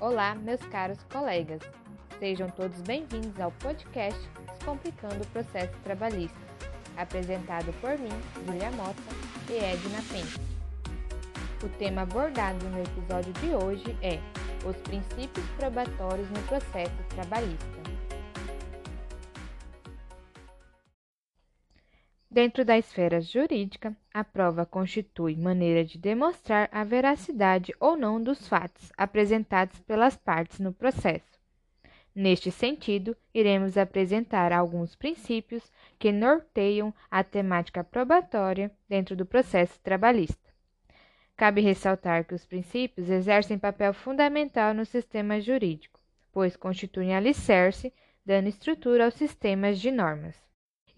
Olá, meus caros colegas. Sejam todos bem-vindos ao podcast Descomplicando o Processo Trabalhista, apresentado por mim, Julia Mota e Edna Pence. O tema abordado no episódio de hoje é os princípios probatórios no processo trabalhista. Dentro da esfera jurídica, a prova constitui maneira de demonstrar a veracidade ou não dos fatos apresentados pelas partes no processo. Neste sentido, iremos apresentar alguns princípios que norteiam a temática probatória dentro do processo trabalhista. Cabe ressaltar que os princípios exercem papel fundamental no sistema jurídico, pois constituem alicerce, dando estrutura aos sistemas de normas.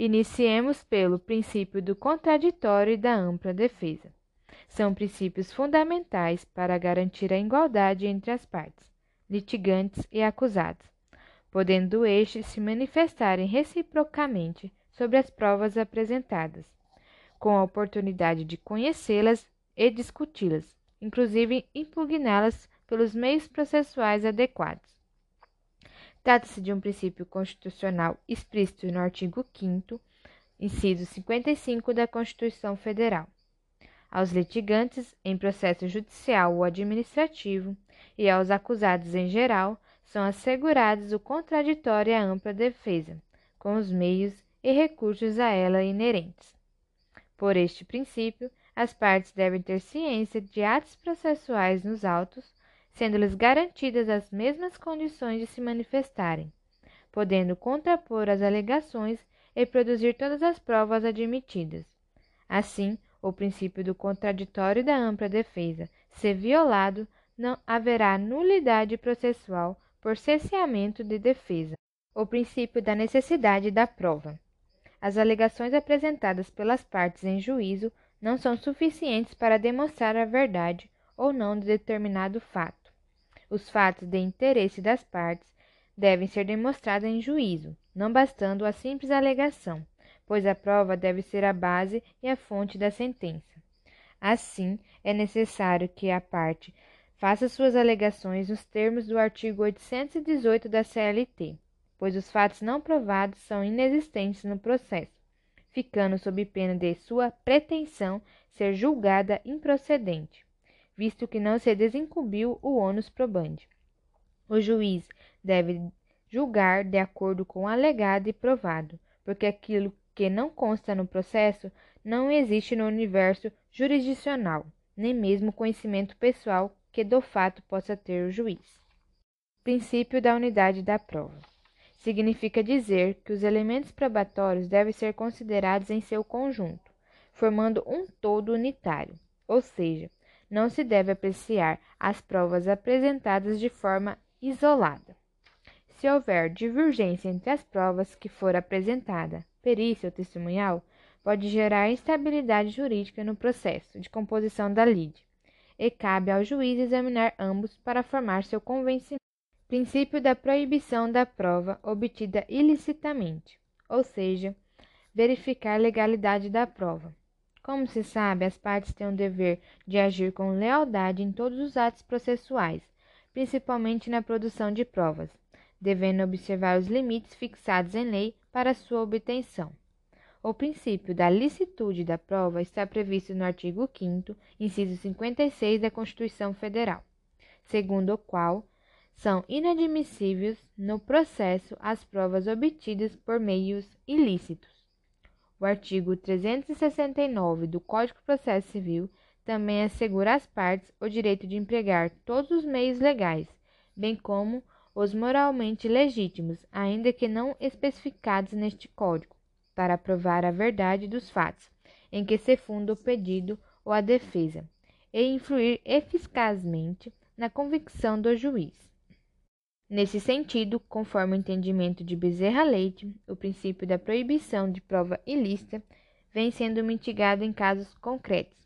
Iniciemos pelo princípio do contraditório e da ampla defesa. São princípios fundamentais para garantir a igualdade entre as partes, litigantes e acusados, podendo estes se manifestarem reciprocamente sobre as provas apresentadas, com a oportunidade de conhecê-las e discuti-las, inclusive impugná-las pelos meios processuais adequados. Trata-se de um princípio constitucional explícito no artigo 5 inciso 55 da Constituição Federal. Aos litigantes em processo judicial ou administrativo e aos acusados em geral são assegurados o contraditório e a ampla defesa, com os meios e recursos a ela inerentes. Por este princípio, as partes devem ter ciência de atos processuais nos autos sendo-lhes garantidas as mesmas condições de se manifestarem, podendo contrapor as alegações e produzir todas as provas admitidas. Assim, o princípio do contraditório da ampla defesa, se violado, não haverá nulidade processual por cesseamento de defesa. O princípio da necessidade da prova. As alegações apresentadas pelas partes em juízo não são suficientes para demonstrar a verdade ou não de determinado fato. Os fatos de interesse das partes devem ser demonstrados em juízo, não bastando a simples alegação, pois a prova deve ser a base e a fonte da sentença. Assim, é necessário que a parte faça suas alegações nos termos do artigo 818 da CLT, pois os fatos não provados são inexistentes no processo, ficando sob pena de sua pretensão ser julgada improcedente visto que não se desincumbiu o ônus probandi. O juiz deve julgar de acordo com o alegado e provado, porque aquilo que não consta no processo não existe no universo jurisdicional, nem mesmo conhecimento pessoal que do fato possa ter o juiz. Princípio da unidade da prova. Significa dizer que os elementos probatórios devem ser considerados em seu conjunto, formando um todo unitário, ou seja, não se deve apreciar as provas apresentadas de forma isolada. Se houver divergência entre as provas que for apresentada, perícia ou testemunhal, pode gerar instabilidade jurídica no processo de composição da lide, e cabe ao juiz examinar ambos para formar seu convencimento. Princípio da proibição da prova obtida ilicitamente, ou seja, verificar legalidade da prova. Como se sabe, as partes têm o dever de agir com lealdade em todos os atos processuais, principalmente na produção de provas, devendo observar os limites fixados em lei para sua obtenção. O princípio da licitude da prova está previsto no artigo 5 inciso 56 da Constituição Federal, segundo o qual são inadmissíveis no processo as provas obtidas por meios ilícitos. O artigo 369 do Código de Processo Civil também assegura às partes o direito de empregar todos os meios legais, bem como os moralmente legítimos, ainda que não especificados neste Código, para provar a verdade dos fatos em que se funda o pedido ou a defesa, e influir eficazmente na convicção do juiz. Nesse sentido, conforme o entendimento de Bezerra Leite, o princípio da proibição de prova ilícita vem sendo mitigado em casos concretos,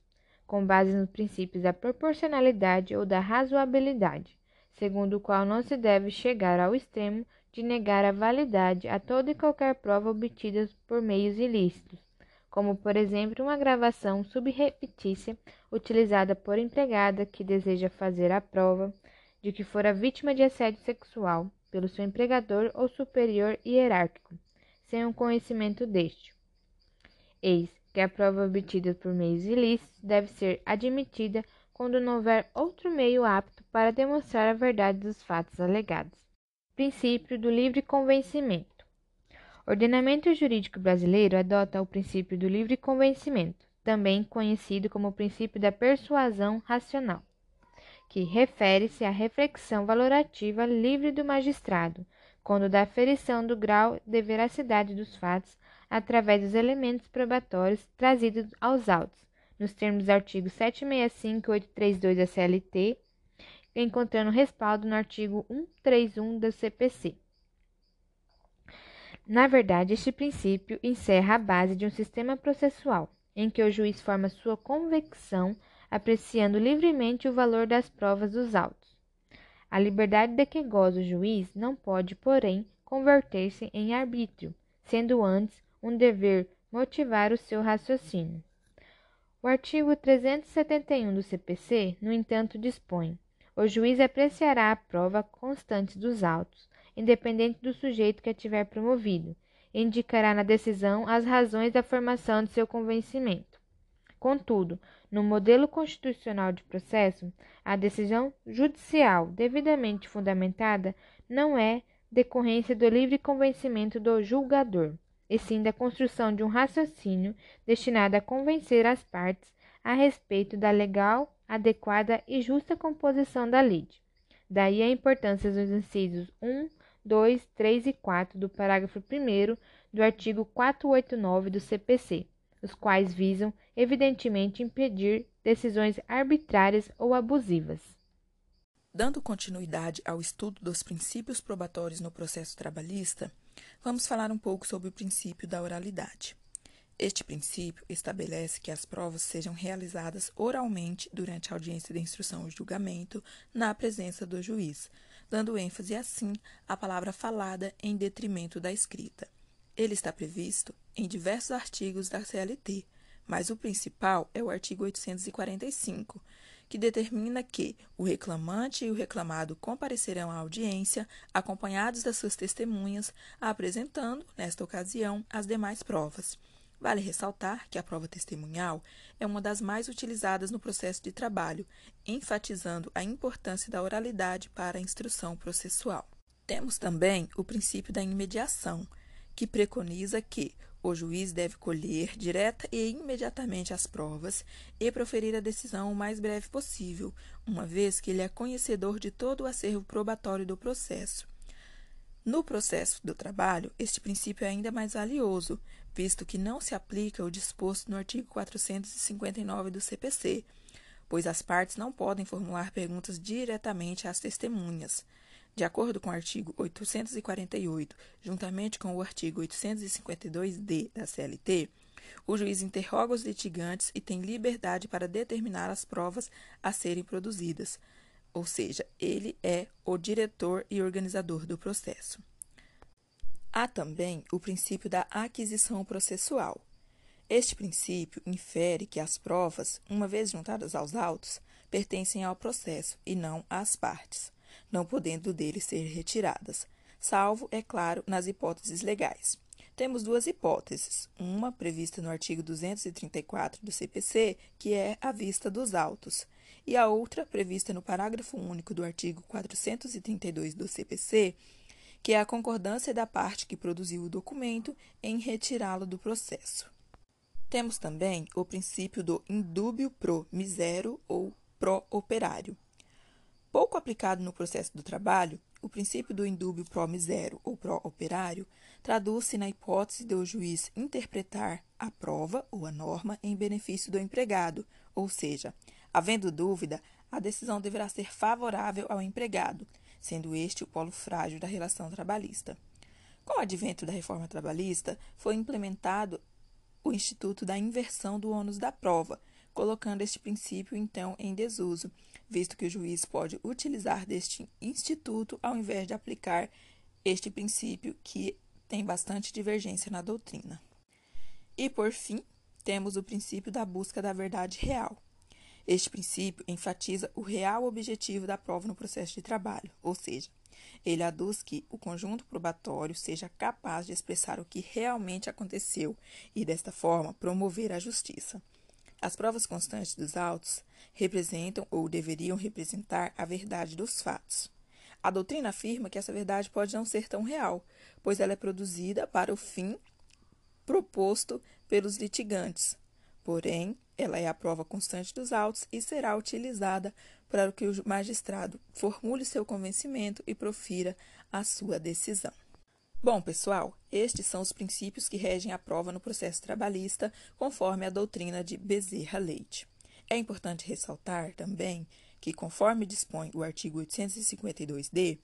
com base nos princípios da proporcionalidade ou da razoabilidade, segundo o qual não se deve chegar ao extremo de negar a validade a toda e qualquer prova obtida por meios ilícitos, como por exemplo uma gravação subrepetícia utilizada por empregada que deseja fazer a prova de que fora vítima de assédio sexual pelo seu empregador ou superior hierárquico, sem o conhecimento deste. Eis que a prova obtida por meios ilícitos deve ser admitida quando não houver outro meio apto para demonstrar a verdade dos fatos alegados. Princípio do livre convencimento. O ordenamento jurídico brasileiro adota o princípio do livre convencimento, também conhecido como princípio da persuasão racional que refere-se à reflexão valorativa livre do magistrado, quando da aferição do grau de veracidade dos fatos através dos elementos probatórios trazidos aos autos, nos termos do artigo 765 e 832 da CLT, encontrando respaldo no artigo 131 do CPC. Na verdade, este princípio encerra a base de um sistema processual, em que o juiz forma sua convicção apreciando livremente o valor das provas dos autos. A liberdade de que goza o juiz não pode, porém, converter-se em arbítrio, sendo antes um dever motivar o seu raciocínio. O artigo 371 do CPC, no entanto, dispõe: o juiz apreciará a prova constante dos autos, independente do sujeito que a tiver promovido, e indicará na decisão as razões da formação de seu convencimento. Contudo, no modelo constitucional de processo, a decisão judicial devidamente fundamentada não é decorrência do livre convencimento do julgador, e sim da construção de um raciocínio destinado a convencer as partes a respeito da legal, adequada e justa composição da lei. Daí a importância dos incisos 1, 2, 3 e 4 do parágrafo 1 do artigo 489 do CPC os quais visam, evidentemente, impedir decisões arbitrárias ou abusivas. Dando continuidade ao estudo dos princípios probatórios no processo trabalhista, vamos falar um pouco sobre o princípio da oralidade. Este princípio estabelece que as provas sejam realizadas oralmente durante a audiência de instrução ou julgamento, na presença do juiz, dando ênfase assim à palavra falada em detrimento da escrita. Ele está previsto em diversos artigos da CLT, mas o principal é o artigo 845, que determina que o reclamante e o reclamado comparecerão à audiência acompanhados das suas testemunhas, apresentando, nesta ocasião, as demais provas. Vale ressaltar que a prova testemunhal é uma das mais utilizadas no processo de trabalho, enfatizando a importância da oralidade para a instrução processual. Temos também o princípio da imediação, que preconiza que o juiz deve colher direta e imediatamente as provas e proferir a decisão o mais breve possível, uma vez que ele é conhecedor de todo o acervo probatório do processo. No processo do trabalho, este princípio é ainda mais valioso, visto que não se aplica o disposto no artigo 459 do CPC, pois as partes não podem formular perguntas diretamente às testemunhas. De acordo com o artigo 848, juntamente com o artigo 852-D da CLT, o juiz interroga os litigantes e tem liberdade para determinar as provas a serem produzidas, ou seja, ele é o diretor e organizador do processo. Há também o princípio da aquisição processual. Este princípio infere que as provas, uma vez juntadas aos autos, pertencem ao processo e não às partes não podendo dele ser retiradas, salvo, é claro, nas hipóteses legais. Temos duas hipóteses, uma prevista no artigo 234 do CPC, que é a vista dos autos, e a outra prevista no parágrafo único do artigo 432 do CPC, que é a concordância da parte que produziu o documento em retirá-lo do processo. Temos também o princípio do indúbio pro misero ou pro operário, Pouco aplicado no processo do trabalho, o princípio do indúbio pro misero ou pro operário traduz-se na hipótese de o juiz interpretar a prova ou a norma em benefício do empregado, ou seja, havendo dúvida, a decisão deverá ser favorável ao empregado, sendo este o polo frágil da relação trabalhista. Com o advento da reforma trabalhista, foi implementado o instituto da inversão do ônus da prova, colocando este princípio então em desuso visto que o juiz pode utilizar deste instituto ao invés de aplicar este princípio que tem bastante divergência na doutrina. E por fim, temos o princípio da busca da verdade real. Este princípio enfatiza o real objetivo da prova no processo de trabalho, ou seja, ele aduz que o conjunto probatório seja capaz de expressar o que realmente aconteceu e, desta forma, promover a justiça. As provas constantes dos autos representam ou deveriam representar a verdade dos fatos. A doutrina afirma que essa verdade pode não ser tão real, pois ela é produzida para o fim proposto pelos litigantes. Porém, ela é a prova constante dos autos e será utilizada para que o magistrado formule seu convencimento e profira a sua decisão. Bom, pessoal, estes são os princípios que regem a prova no processo trabalhista, conforme a doutrina de Bezerra Leite. É importante ressaltar também que, conforme dispõe o artigo 852-D,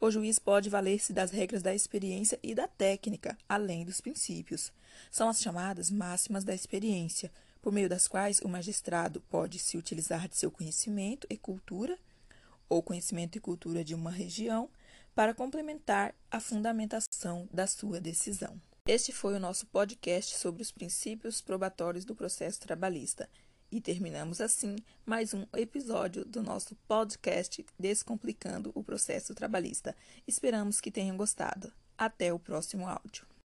o juiz pode valer-se das regras da experiência e da técnica, além dos princípios. São as chamadas máximas da experiência, por meio das quais o magistrado pode se utilizar de seu conhecimento e cultura, ou conhecimento e cultura de uma região, para complementar a fundamentação da sua decisão. Este foi o nosso podcast sobre os princípios probatórios do processo trabalhista. E terminamos assim mais um episódio do nosso podcast Descomplicando o Processo Trabalhista. Esperamos que tenham gostado. Até o próximo áudio.